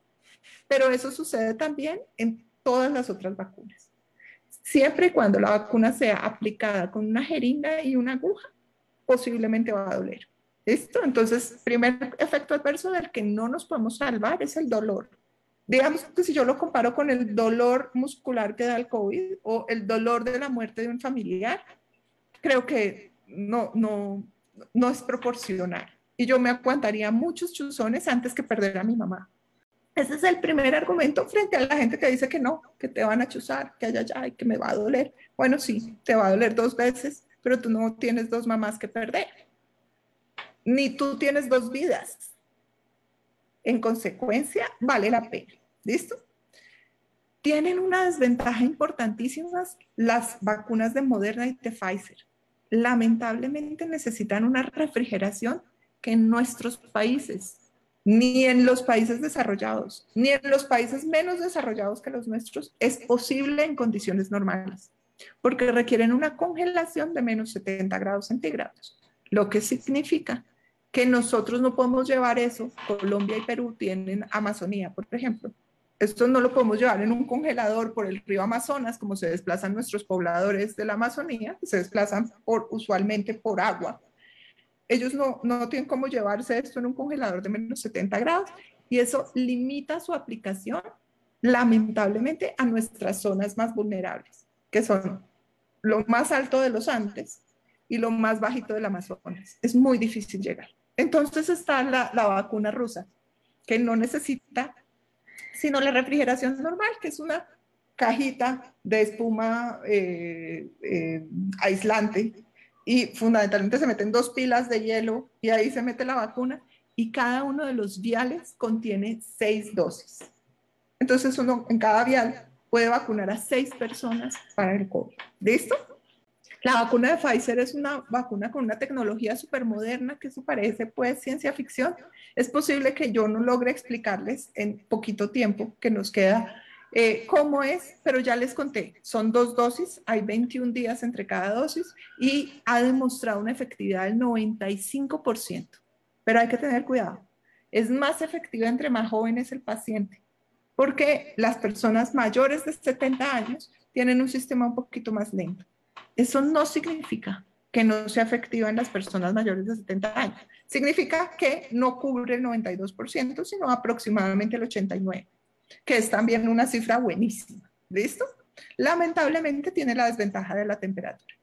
Pero eso sucede también en todas las otras vacunas. Siempre y cuando la vacuna sea aplicada con una jeringa y una aguja, posiblemente va a doler. ¿Listo? Entonces, primer efecto adverso del que no nos podemos salvar es el dolor. Digamos que si yo lo comparo con el dolor muscular que da el COVID o el dolor de la muerte de un familiar, creo que no, no, no es proporcional. Y yo me aguantaría muchos chuzones antes que perder a mi mamá. Ese es el primer argumento frente a la gente que dice que no, que te van a chuzar, que ay, ay, que me va a doler. Bueno, sí, te va a doler dos veces, pero tú no tienes dos mamás que perder ni tú tienes dos vidas. En consecuencia, vale la pena. ¿Listo? Tienen una desventaja importantísima las vacunas de Moderna y de Pfizer. Lamentablemente necesitan una refrigeración que en nuestros países, ni en los países desarrollados, ni en los países menos desarrollados que los nuestros, es posible en condiciones normales, porque requieren una congelación de menos 70 grados centígrados, lo que significa que nosotros no podemos llevar eso. Colombia y Perú tienen Amazonía, por ejemplo. Esto no lo podemos llevar en un congelador por el río Amazonas, como se desplazan nuestros pobladores de la Amazonía, se desplazan por, usualmente por agua. Ellos no, no tienen cómo llevarse esto en un congelador de menos 70 grados y eso limita su aplicación lamentablemente a nuestras zonas más vulnerables, que son lo más alto de los Andes y lo más bajito del Amazonas. Es muy difícil llegar. Entonces está la, vacuna rusa, que no necesita sino la refrigeración normal, que es una cajita de espuma eh, eh, aislante y fundamentalmente se meten dos pilas de hielo y ahí se mete la vacuna y cada uno de los viales contiene seis dosis. Entonces uno en cada vial puede vacunar a seis personas para el COVID. ¿Listo? La vacuna de Pfizer es una vacuna con una tecnología súper moderna que eso parece pues ciencia ficción. Es posible que yo no logre explicarles en poquito tiempo que nos queda eh, cómo es, pero ya les conté, son dos dosis, hay 21 días entre cada dosis y ha demostrado una efectividad del 95%, pero hay que tener cuidado. Es más efectiva entre más jóvenes el paciente, porque las personas mayores de 70 años tienen un sistema un poquito más lento. Eso no significa que no sea efectiva en las personas mayores de 70 años. Significa que no cubre el 92%, sino aproximadamente el 89%, que es también una cifra buenísima. ¿Listo? Lamentablemente tiene la desventaja de la temperatura.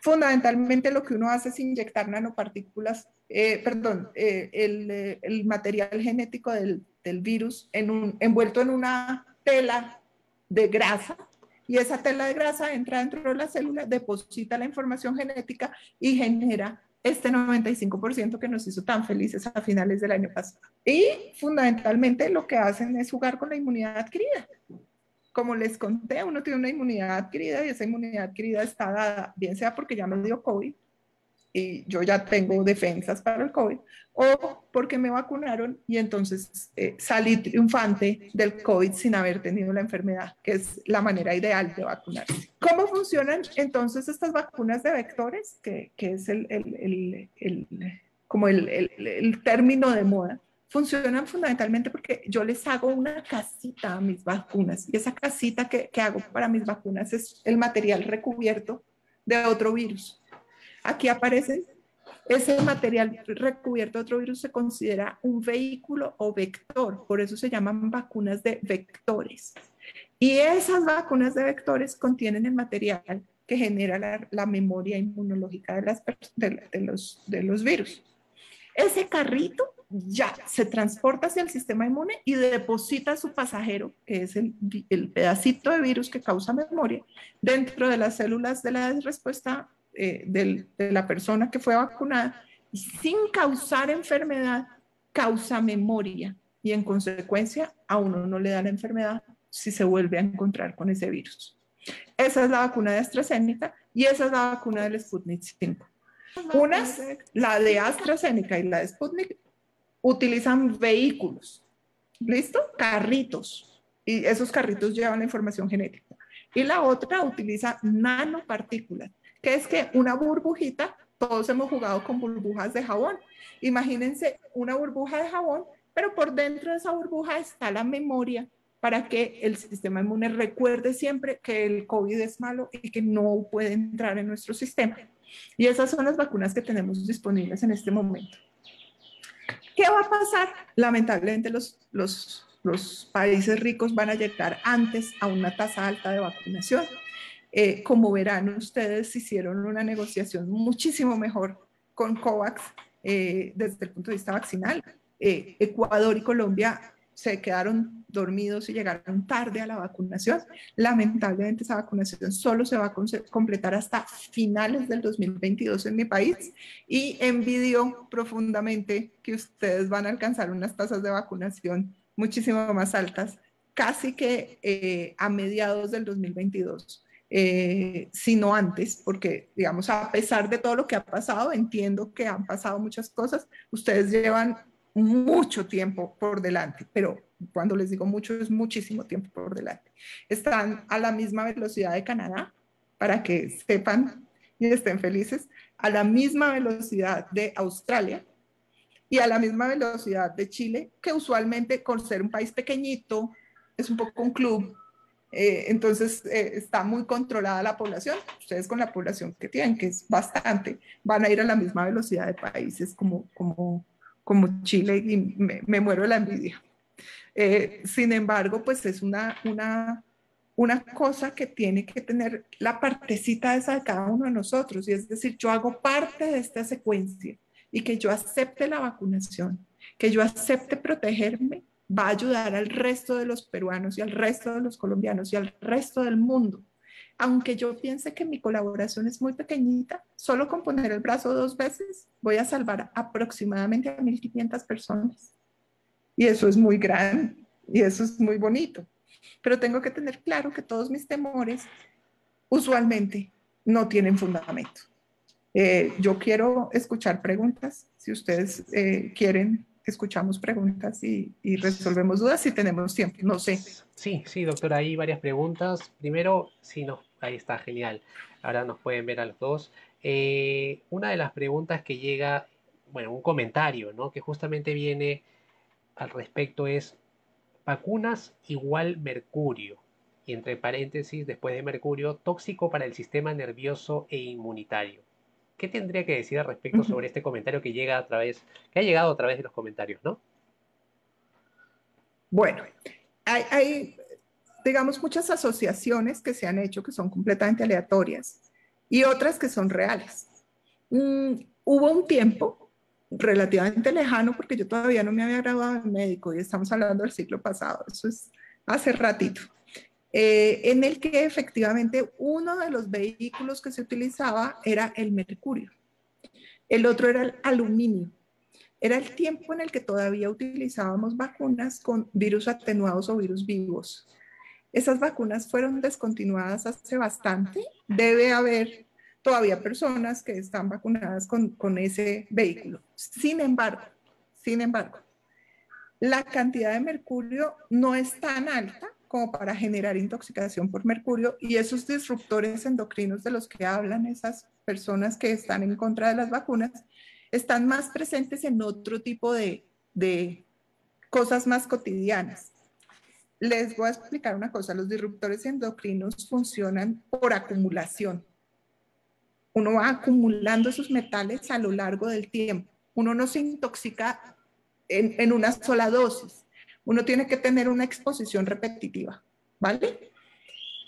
Fundamentalmente lo que uno hace es inyectar nanopartículas, eh, perdón, eh, eh, el, material genético del, del virus en un, envuelto en una tela de grasa y esa tela de grasa entra dentro de la célula, deposita la información genética y genera este 95% que nos hizo tan felices a finales del año pasado. Y fundamentalmente lo que hacen es jugar con la inmunidad adquirida. Como les conté, uno tiene una inmunidad adquirida y esa inmunidad adquirida está dada, bien sea porque ya me dio COVID, y yo ya tengo defensas para el COVID, o porque me vacunaron y entonces eh, salí triunfante del COVID sin haber tenido la enfermedad, que es la manera ideal de vacunarse. ¿Cómo funcionan entonces estas vacunas de vectores? Que, que es el, el, el, como el, el, término de moda, funcionan fundamentalmente porque yo les hago una casita a mis vacunas y esa casita que, que hago para mis vacunas es el material recubierto de otro virus. Aquí aparecen ese material recubierto de otro virus se considera un vehículo o vector, por eso se llaman vacunas de vectores. Y esas vacunas de vectores contienen el material que genera la, memoria inmunológica de, las, de, los, de los virus. Ese carrito ya se transporta hacia el sistema inmune y deposita su pasajero, que es el, el, pedacito de virus que causa memoria, dentro de las células de la respuesta eh, de la persona que fue vacunada, y sin causar enfermedad, causa memoria y en consecuencia a uno no le da la enfermedad si se vuelve a encontrar con ese virus. Esa es la vacuna de AstraZeneca y esa es la vacuna del Sputnik 5. Unas, la de AstraZeneca y la de Sputnik, utilizan vehículos, ¿listo? Carritos. Y esos carritos llevan la información genética. Y la otra utiliza nanopartículas, que es que una burbujita, todos hemos jugado con burbujas de jabón. Imagínense una burbuja de jabón, pero por dentro de esa burbuja está la memoria para que el sistema inmune recuerde siempre que el COVID es malo y que no puede entrar en nuestro sistema. Y esas son las vacunas que tenemos disponibles en este momento. ¿Qué va a pasar? Lamentablemente los, los, los países ricos van a llegar antes a una tasa alta de vacunación. Eh, como verán, ustedes hicieron una negociación muchísimo mejor con COVAX eh, desde el punto de vista vaccinal. Eh, Ecuador y Colombia se quedaron dormidos y llegaron tarde a la vacunación. Lamentablemente esa vacunación solo se va a completar hasta finales del 2022 en mi país y envidio profundamente que ustedes van a alcanzar unas tasas de vacunación muchísimo más altas, casi que eh, a mediados del 2022. Eh, sino antes, porque digamos, a pesar de todo lo que ha pasado, entiendo que han pasado muchas cosas, ustedes llevan mucho tiempo por delante, pero cuando les digo mucho es muchísimo tiempo por delante. Están a la misma velocidad de Canadá, para que sepan y estén felices, a la misma velocidad de Australia y a la misma velocidad de Chile, que usualmente con ser un país pequeñito, es un poco un club, eh, entonces eh, está muy controlada la población. Ustedes con la población que tienen, que es bastante, van a ir a la misma velocidad de países como, como Chile y me, muero de la envidia. Eh, sin embargo, pues es una, una, una cosa que tiene que tener la partecita esa de cada uno de nosotros, y es decir, yo hago parte de esta secuencia y que yo acepte la vacunación, que yo acepte protegerme, va a ayudar al resto de los peruanos y al resto de los colombianos y al resto del mundo aunque yo piense que mi colaboración es muy pequeñita, solo con poner el brazo dos veces voy a salvar aproximadamente a 1.500 personas. Y eso es muy grande y eso es muy bonito. Pero tengo que tener claro que todos mis temores usualmente no tienen fundamento. Eh, yo quiero escuchar preguntas. Si ustedes eh, quieren, escuchamos preguntas y, resolvemos dudas si tenemos tiempo. No sé. Sí, sí, doctora, hay varias preguntas. Primero, si nos Ahí está, genial. Ahora nos pueden ver a los dos. Eh, una de las preguntas que llega, bueno, un comentario, ¿no? Que justamente viene al respecto es, vacunas igual mercurio. Y entre paréntesis, después de mercurio, tóxico para el sistema nervioso e inmunitario. ¿Qué tendría que decir al respecto sobre este comentario que llega a través, que ha llegado a través de los comentarios, ¿no? Bueno, hay, hay digamos, muchas asociaciones que se han hecho que son completamente aleatorias y otras que son reales. Mm, hubo un tiempo relativamente lejano, porque yo todavía no me había graduado de médico y estamos hablando del siglo pasado, eso es hace ratito, eh, en el que efectivamente uno de los vehículos que se utilizaba era el mercurio, el otro era el aluminio. Era el tiempo en el que todavía utilizábamos vacunas con virus atenuados o virus vivos. Esas vacunas fueron descontinuadas hace bastante. Debe haber todavía personas que están vacunadas con, con ese vehículo. Sin embargo, sin embargo, la cantidad de mercurio no es tan alta como para generar intoxicación por mercurio y esos disruptores endocrinos de los que hablan esas personas que están en contra de las vacunas están más presentes en otro tipo de, de cosas más cotidianas. Les voy a explicar una cosa, los disruptores endocrinos funcionan por acumulación. Uno va acumulando esos metales a lo largo del tiempo. Uno no se intoxica en, en una sola dosis. Uno tiene que tener una exposición repetitiva, ¿vale?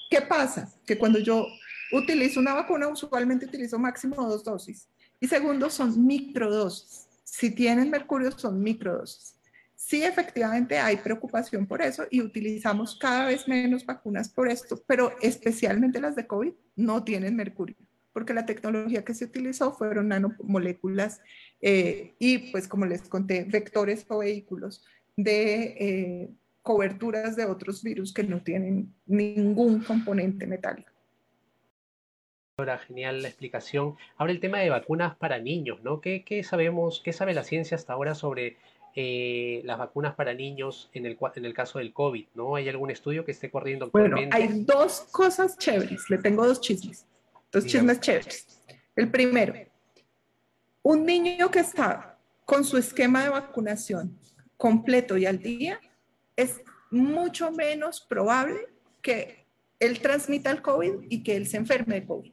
¿Qué pasa? Que cuando yo utilizo una vacuna, usualmente utilizo máximo dos dosis. Y segundo, son microdosis. Si tienen mercurio, son microdosis. Sí, efectivamente hay preocupación por eso y utilizamos cada vez menos vacunas por esto, pero especialmente las de COVID no tienen mercurio, porque la tecnología que se utilizó fueron nanomoléculas eh, y, pues, como les conté, vectores o vehículos de eh, coberturas de otros virus que no tienen ningún componente metálico. Ahora, genial la explicación. Ahora el tema de vacunas para niños, ¿no? ¿Qué, sabemos, qué sabe la ciencia hasta ahora sobre eh, las vacunas para niños en el, en el caso del COVID, ¿no? ¿Hay algún estudio que esté corriendo actualmente? Bueno, hay dos cosas chéveres. Le tengo dos chismes. Dos chismes chéveres. El primero, un niño que está con su esquema de vacunación completo y al día, es mucho menos probable que él transmita el COVID y que él se enferme de COVID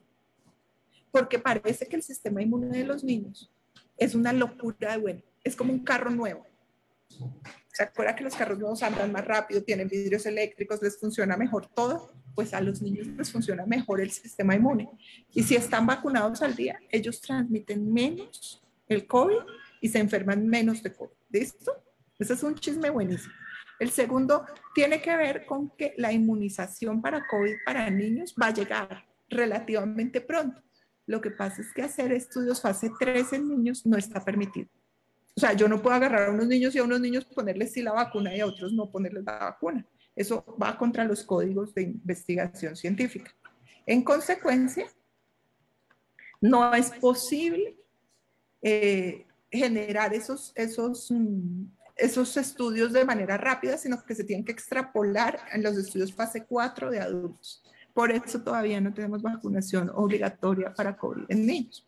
porque parece que el sistema inmune de los niños es una locura de bueno, es como un carro nuevo. ¿Se acuerda que los carros nuevos andan más rápido, tienen vidrios eléctricos, les funciona mejor todo? Pues a los niños les funciona mejor el sistema inmune. Y si están vacunados al día, ellos transmiten menos el COVID y se enferman menos de COVID. ¿Listo? Ese es un chisme buenísimo. El segundo tiene que ver con que la inmunización para COVID para niños va a llegar relativamente pronto. Lo que pasa es que hacer estudios fase 3 en niños no está permitido. O sea, yo no puedo agarrar a unos niños y a unos niños ponerles sí la vacuna y a otros no ponerles la vacuna. Eso va contra los códigos de investigación científica. En consecuencia, no es posible eh, generar esos, esos, mm, esos estudios de manera rápida, sino que se tienen que extrapolar en los estudios fase 4 de adultos. Por eso todavía no tenemos vacunación obligatoria para COVID en niños.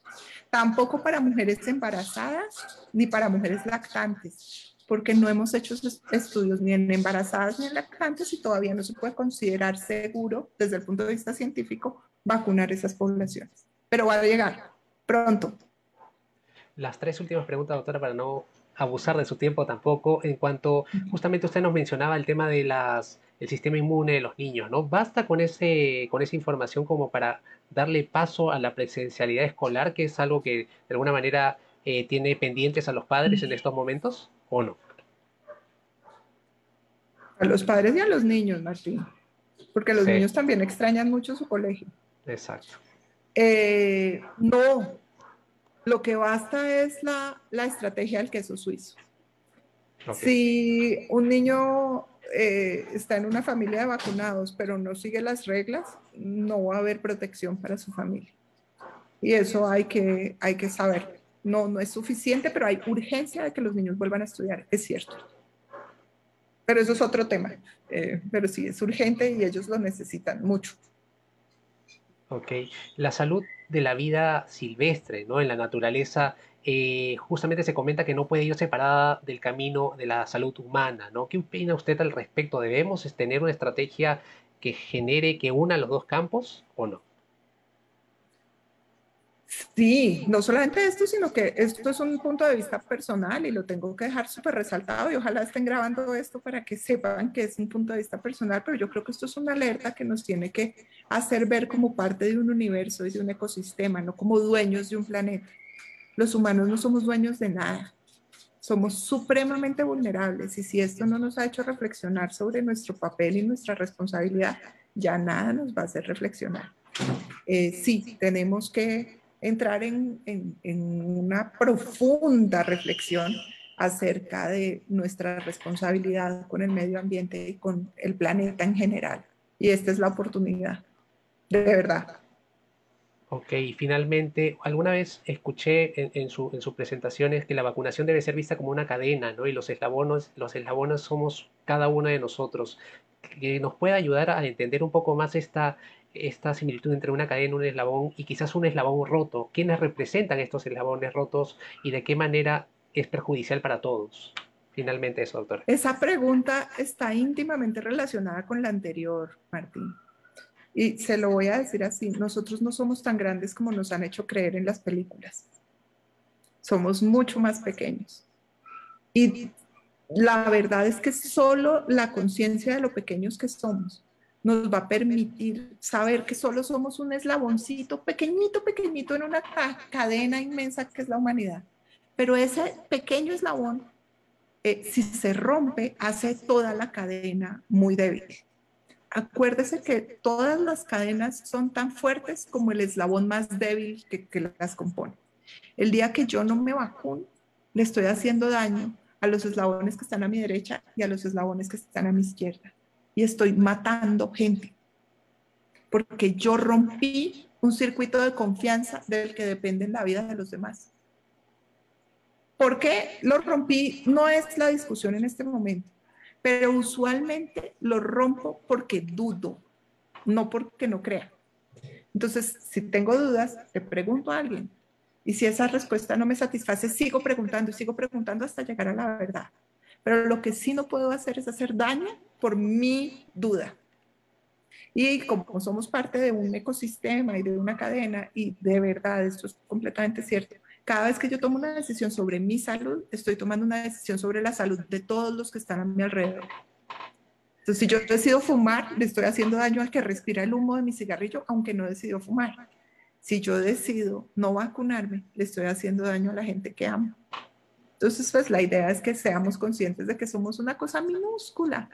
Tampoco para mujeres embarazadas ni para mujeres lactantes, porque no hemos hecho estudios ni en embarazadas ni en lactantes y todavía no se puede considerar seguro desde el punto de vista científico vacunar esas poblaciones. Pero va a llegar pronto. Las tres últimas preguntas, doctora, para no abusar de su tiempo tampoco, en cuanto justamente usted nos mencionaba el tema de las el sistema inmune de los niños, ¿no? Basta con, ese, con esa información como para darle paso a la presencialidad escolar, que es algo que de alguna manera eh, tiene pendientes a los padres en estos momentos, ¿o no? A los padres y a los niños, Martín, porque los niños también extrañan mucho su colegio. Exacto. Eh, no, lo que basta es la, la estrategia del queso suizo. Si un niño eh, está en una familia de vacunados, pero no sigue las reglas, no va a haber protección para su familia. Y eso hay que, hay que saber. No, no es suficiente, pero hay urgencia de que los niños vuelvan a estudiar, es cierto. Pero eso es otro tema. Eh, pero sí, es urgente y ellos lo necesitan mucho. Ok. La salud de la vida silvestre, ¿no? En la naturaleza eh, justamente se comenta que no puede ir separada del camino de la salud humana, ¿no? ¿Qué opina usted al respecto? ¿Debemos tener una estrategia que genere, que una los dos campos o no? Sí, no solamente esto, sino que esto es un punto de vista personal y lo tengo que dejar súper resaltado y ojalá estén grabando esto para que sepan que es un punto de vista personal, pero yo creo que esto es una alerta que nos tiene que hacer ver como parte de un universo y de un ecosistema, no como dueños de un planeta. Los humanos no somos dueños de nada. Somos supremamente vulnerables y si esto no nos ha hecho reflexionar sobre nuestro papel y nuestra responsabilidad, ya nada nos va a hacer reflexionar. Eh, sí, tenemos que entrar en, una profunda reflexión acerca de nuestra responsabilidad con el medio ambiente y con el planeta en general. Y esta es la oportunidad, de verdad. Ok, y finalmente, alguna vez escuché en, en, su, en sus presentaciones que la vacunación debe ser vista como una cadena, ¿no? Y los eslabones, los eslabones somos cada uno de nosotros. Que nos puede ayudar a entender un poco más esta, esta similitud entre una cadena un eslabón y quizás un eslabón roto. ¿Quiénes representan estos eslabones rotos y de qué manera es perjudicial para todos? Finalmente eso, doctor. Esa pregunta está íntimamente relacionada con la anterior, Martín. Y se lo voy a decir así, nosotros no somos tan grandes como nos han hecho creer en las películas. Somos mucho más pequeños. Y la verdad es que solo la conciencia de lo pequeños que somos nos va a permitir saber que solo somos un eslaboncito pequeñito, pequeñito en una cadena inmensa que es la humanidad. Pero ese pequeño eslabón, eh, si se rompe, hace toda la cadena muy débil. Acuérdese que todas las cadenas son tan fuertes como el eslabón más débil que, que las compone. El día que yo no me vacuno, le estoy haciendo daño a los eslabones que están a mi derecha y a los eslabones que están a mi izquierda. Y estoy matando gente. Porque yo rompí un circuito de confianza del que depende la vida de los demás. ¿Por qué lo rompí? No es la discusión en este momento, pero usualmente lo rompo porque dudo, no porque no crea. Entonces, si tengo dudas, le pregunto a alguien, y si esa respuesta no me satisface, sigo preguntando sigo preguntando hasta llegar a la verdad. Pero lo que sí no puedo hacer es hacer daño por mi duda. Y como somos parte de un ecosistema y de una cadena, y de verdad esto es completamente cierto, cada vez que yo tomo una decisión sobre mi salud, estoy tomando una decisión sobre la salud de todos los que están a mi alrededor. Entonces, si yo decido fumar, le estoy haciendo daño al que respira el humo de mi cigarrillo, aunque no decido fumar. Si yo decido no vacunarme, le estoy haciendo daño a la gente que amo. Entonces, pues la idea es que seamos conscientes de que somos una cosa minúscula,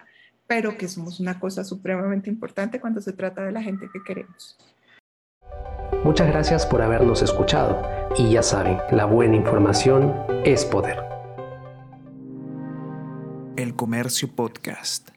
pero que somos una cosa supremamente importante cuando se trata de la gente que queremos. Muchas gracias por habernos escuchado y ya saben, la buena información es poder. El Comercio Podcast.